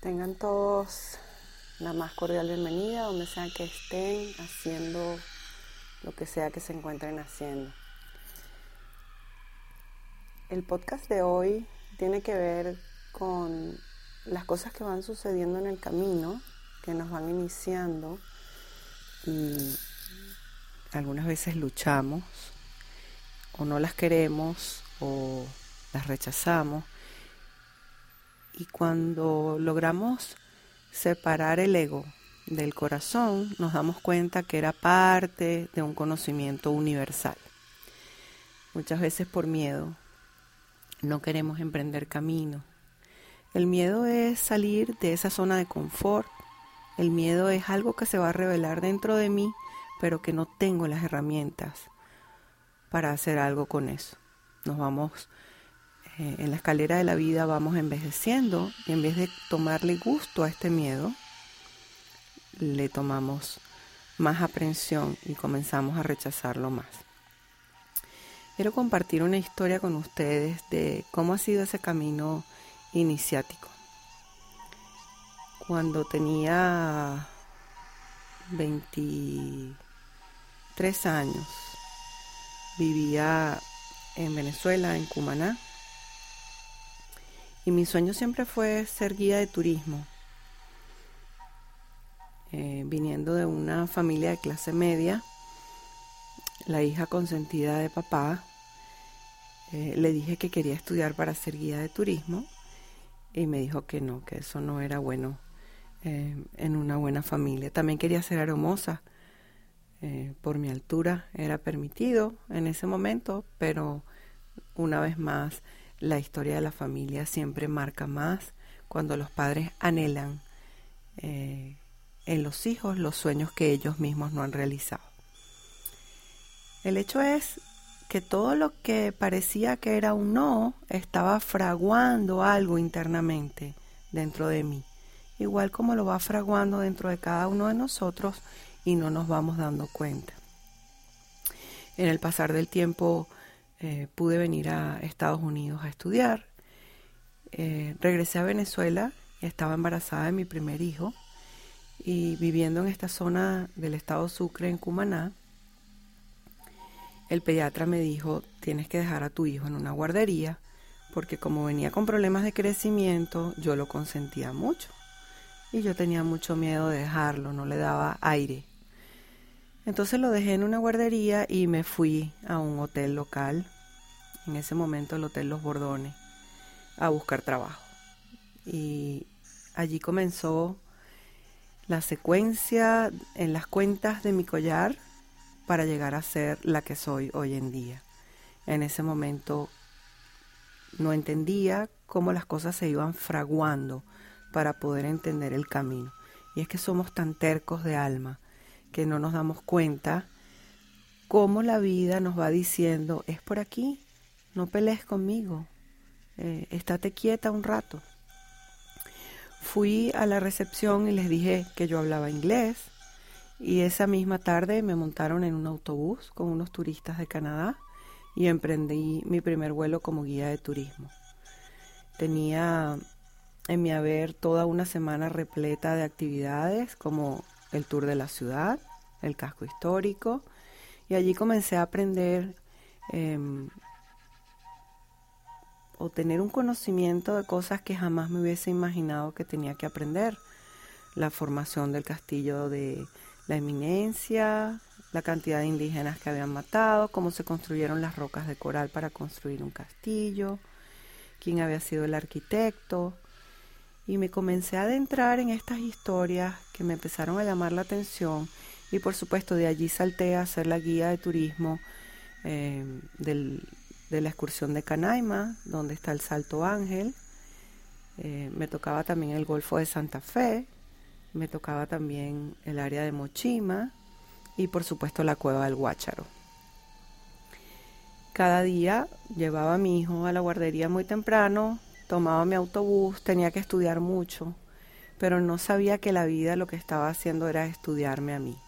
Tengan todos la más cordial bienvenida donde sea que estén haciendo lo que sea que se encuentren haciendo. El podcast de hoy tiene que ver con las cosas que van sucediendo en el camino, que nos van iniciando y algunas veces luchamos o no las queremos o las rechazamos y cuando logramos separar el ego del corazón, nos damos cuenta que era parte de un conocimiento universal. Muchas veces por miedo no queremos emprender camino. El miedo es salir de esa zona de confort. El miedo es algo que se va a revelar dentro de mí, pero que no tengo las herramientas para hacer algo con eso. Nos vamos eh, en la escalera de la vida vamos envejeciendo y en vez de tomarle gusto a este miedo, le tomamos más aprensión y comenzamos a rechazarlo más. Quiero compartir una historia con ustedes de cómo ha sido ese camino iniciático. Cuando tenía 23 años, vivía en Venezuela, en Cumaná, y mi sueño siempre fue ser guía de turismo. Eh, viniendo de una familia de clase media, la hija consentida de papá, eh, le dije que quería estudiar para ser guía de turismo y me dijo que no, que eso no era bueno eh, en una buena familia. También quería ser aromosa. por mi altura era permitido en ese momento, pero una vez más la historia de la familia siempre marca más cuando los padres anhelan eh, en los hijos los sueños que ellos mismos no han realizado. El hecho es que todo lo que parecía que era un no estaba fraguando algo internamente dentro de mí, igual como lo va fraguando dentro de cada uno de nosotros y no nos vamos dando cuenta. En el pasar del tiempo eh, pude venir a Estados Unidos a estudiar. Eh, regresé a Venezuela, estaba embarazada de mi primer hijo y viviendo en esta zona del estado Sucre, en Cumaná, el pediatra me dijo, tienes que dejar a tu hijo en una guardería, porque como venía con problemas de crecimiento, yo lo consentía mucho. Y yo tenía mucho miedo de dejarlo, no le daba aire. Entonces lo dejé en una guardería y me fui a un hotel local, en ese momento el Hotel Los Bordones, a buscar trabajo. Y allí comenzó la secuencia en las cuentas de mi collar para llegar a ser la que soy hoy en día. En ese momento no entendía cómo las cosas se iban fraguando para poder entender el camino. Y es que somos tan tercos de alma que no nos damos cuenta cómo la vida nos va diciendo, es por aquí, no pelees conmigo, eh, estate quieta un rato. Fui a la recepción y les dije que yo hablaba inglés y esa misma tarde me montaron en un autobús con unos turistas de Canadá y emprendí mi primer vuelo como guía de turismo. Tenía en mi haber toda una semana repleta de actividades como el tour de la ciudad, el casco histórico, y allí comencé a aprender em, o tener un conocimiento de cosas que jamás me hubiese imaginado que tenía que aprender. La formación del castillo de la eminencia, la cantidad de indígenas que habían matado, cómo se construyeron las rocas de coral para construir un castillo, quién había sido el arquitecto, y me comencé a adentrar en estas historias que me empezaron a llamar la atención y por supuesto de allí salté a ser la guía de turismo eh, del de la excursión de Canaima, donde está el Salto Ángel. Eh, me tocaba también el Golfo de Santa Fe, me tocaba también el área de Mochima y por supuesto la cueva del Guácharo. Cada día llevaba a mi hijo a la guardería muy temprano, tomaba mi autobús, tenía que estudiar mucho, pero no sabía que la vida lo que estaba haciendo era estudiarme a mí.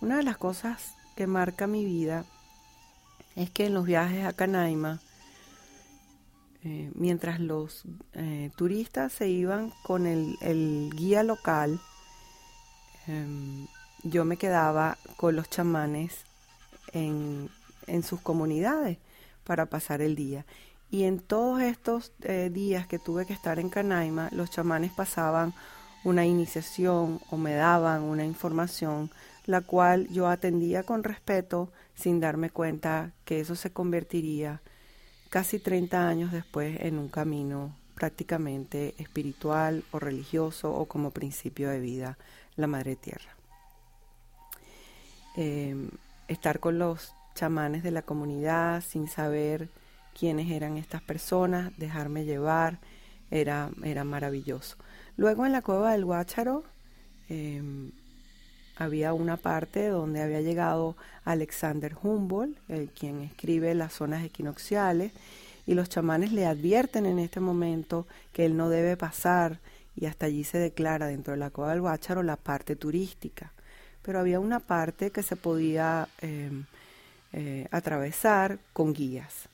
Una de las cosas que marca mi vida es que en los viajes a Canaima, eh, mientras los eh, turistas se iban con el, guía local, em, yo me quedaba con los chamanes en, sus comunidades para pasar el día. Y en todos estos eh, días que tuve que estar en Canaima, los chamanes pasaban una iniciación o me daban una información, la cual yo atendía con respeto sin darme cuenta que eso se convertiría casi 30 años después en un camino prácticamente espiritual o religioso o como principio de vida, la Madre Tierra. Em, estar con los chamanes de la comunidad sin saber quiénes eran estas personas, dejarme llevar, era, era maravilloso. Luego en la cueva del Guácharo em, había una parte donde había llegado Alexander Humboldt, el quien escribe las zonas equinocciales, y los chamanes le advierten en este momento que él no debe pasar y hasta allí se declara dentro de la cueva del Guácharo la parte turística. Pero había una parte que se podía em, eh, atravesar con guías.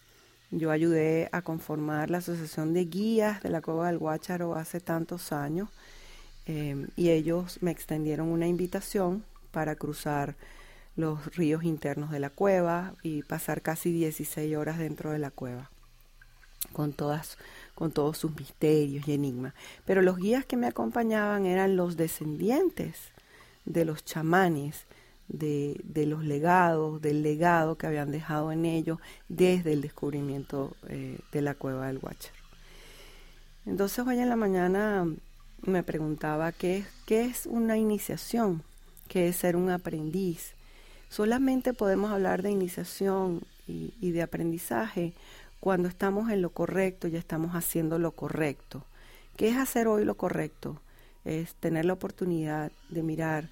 Yo ayudé a conformar la Asociación de Guías de la Cueva del Guácharo hace tantos años em, y ellos me extendieron una invitación para cruzar los ríos internos de la cueva y pasar casi 16 horas dentro de la cueva con todas con todos sus misterios y enigmas. Pero los guías que me acompañaban eran los descendientes de los chamanes de, los legados, del legado que habían dejado en ellos desde el descubrimiento eh, de la cueva del Guácharo. Entonces hoy en la mañana me preguntaba qué, qué es una iniciación, qué es ser un aprendiz. Solamente podemos hablar de iniciación y, y de aprendizaje cuando estamos en lo correcto y estamos haciendo lo correcto. ¿Qué es hacer hoy lo correcto? Es tener la oportunidad de mirar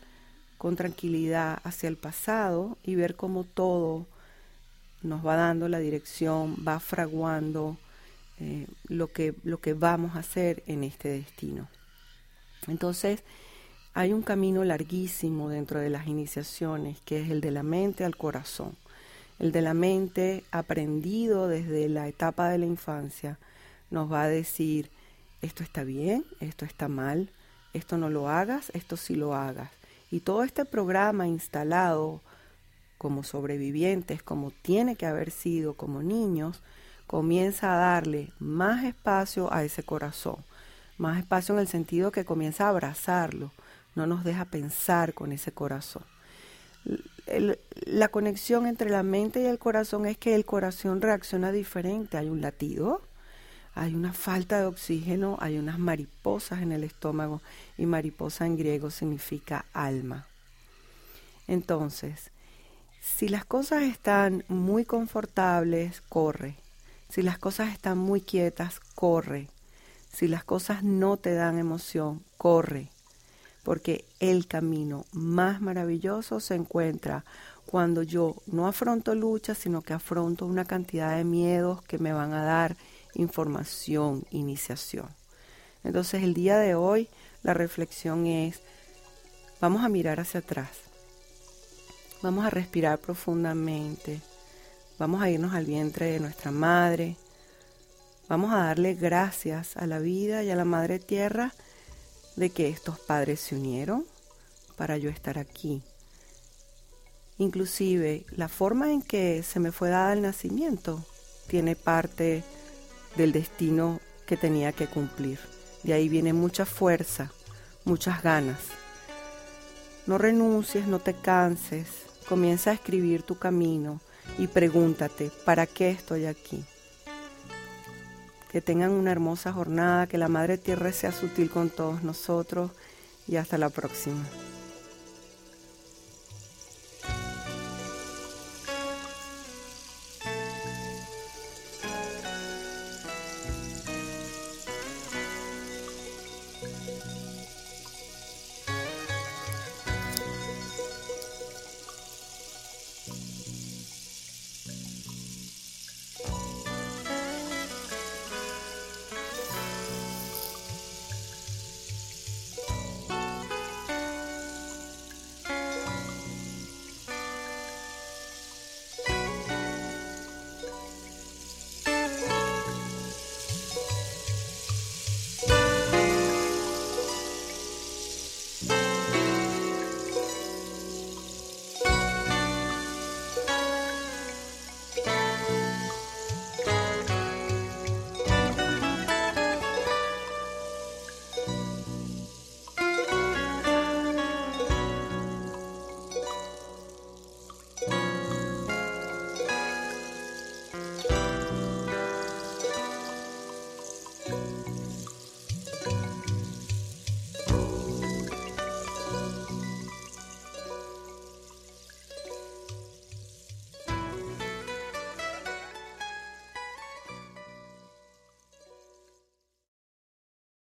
con tranquilidad hacia el pasado y ver cómo todo nos va dando la dirección, va fraguando eh, lo, que, lo que vamos a hacer en este destino. Entonces, hay un camino larguísimo dentro de las iniciaciones, que es el de la mente al corazón. El de la mente, aprendido desde la etapa de la infancia, nos va a decir, esto está bien, esto está mal, esto no lo hagas, esto sí lo hagas. Y todo este programa instalado como sobrevivientes, como tiene que haber sido como niños, comienza a darle más espacio a ese corazón, más espacio en el sentido que comienza a abrazarlo, no nos deja pensar con ese corazón. la conexión entre la mente y el corazón es que el corazón reacciona diferente, hay un latido, hay una falta de oxígeno, hay unas mariposas en el estómago y mariposa en griego significa alma. Entonces, si las cosas están muy confortables, corre. Si las cosas están muy quietas, corre. Si las cosas no te dan emoción, corre. Porque el camino más maravilloso se encuentra cuando yo no afronto luchas, sino que afronto una cantidad de miedos que me van a dar información, iniciación. Entonces el día de hoy la reflexión es, vamos a mirar hacia atrás, vamos a respirar profundamente, vamos a irnos al vientre de nuestra madre, vamos a darle gracias a la vida y a la madre tierra de que estos padres se unieron para yo estar aquí. Inclusive la forma en que se me fue dada el nacimiento tiene parte del destino que tenía que cumplir. De ahí viene mucha fuerza, muchas ganas. No renuncies, no te canses, comienza a escribir tu camino y pregúntate, ¿para qué estoy aquí? Que tengan una hermosa jornada, que la Madre Tierra sea sutil con todos nosotros y hasta la próxima.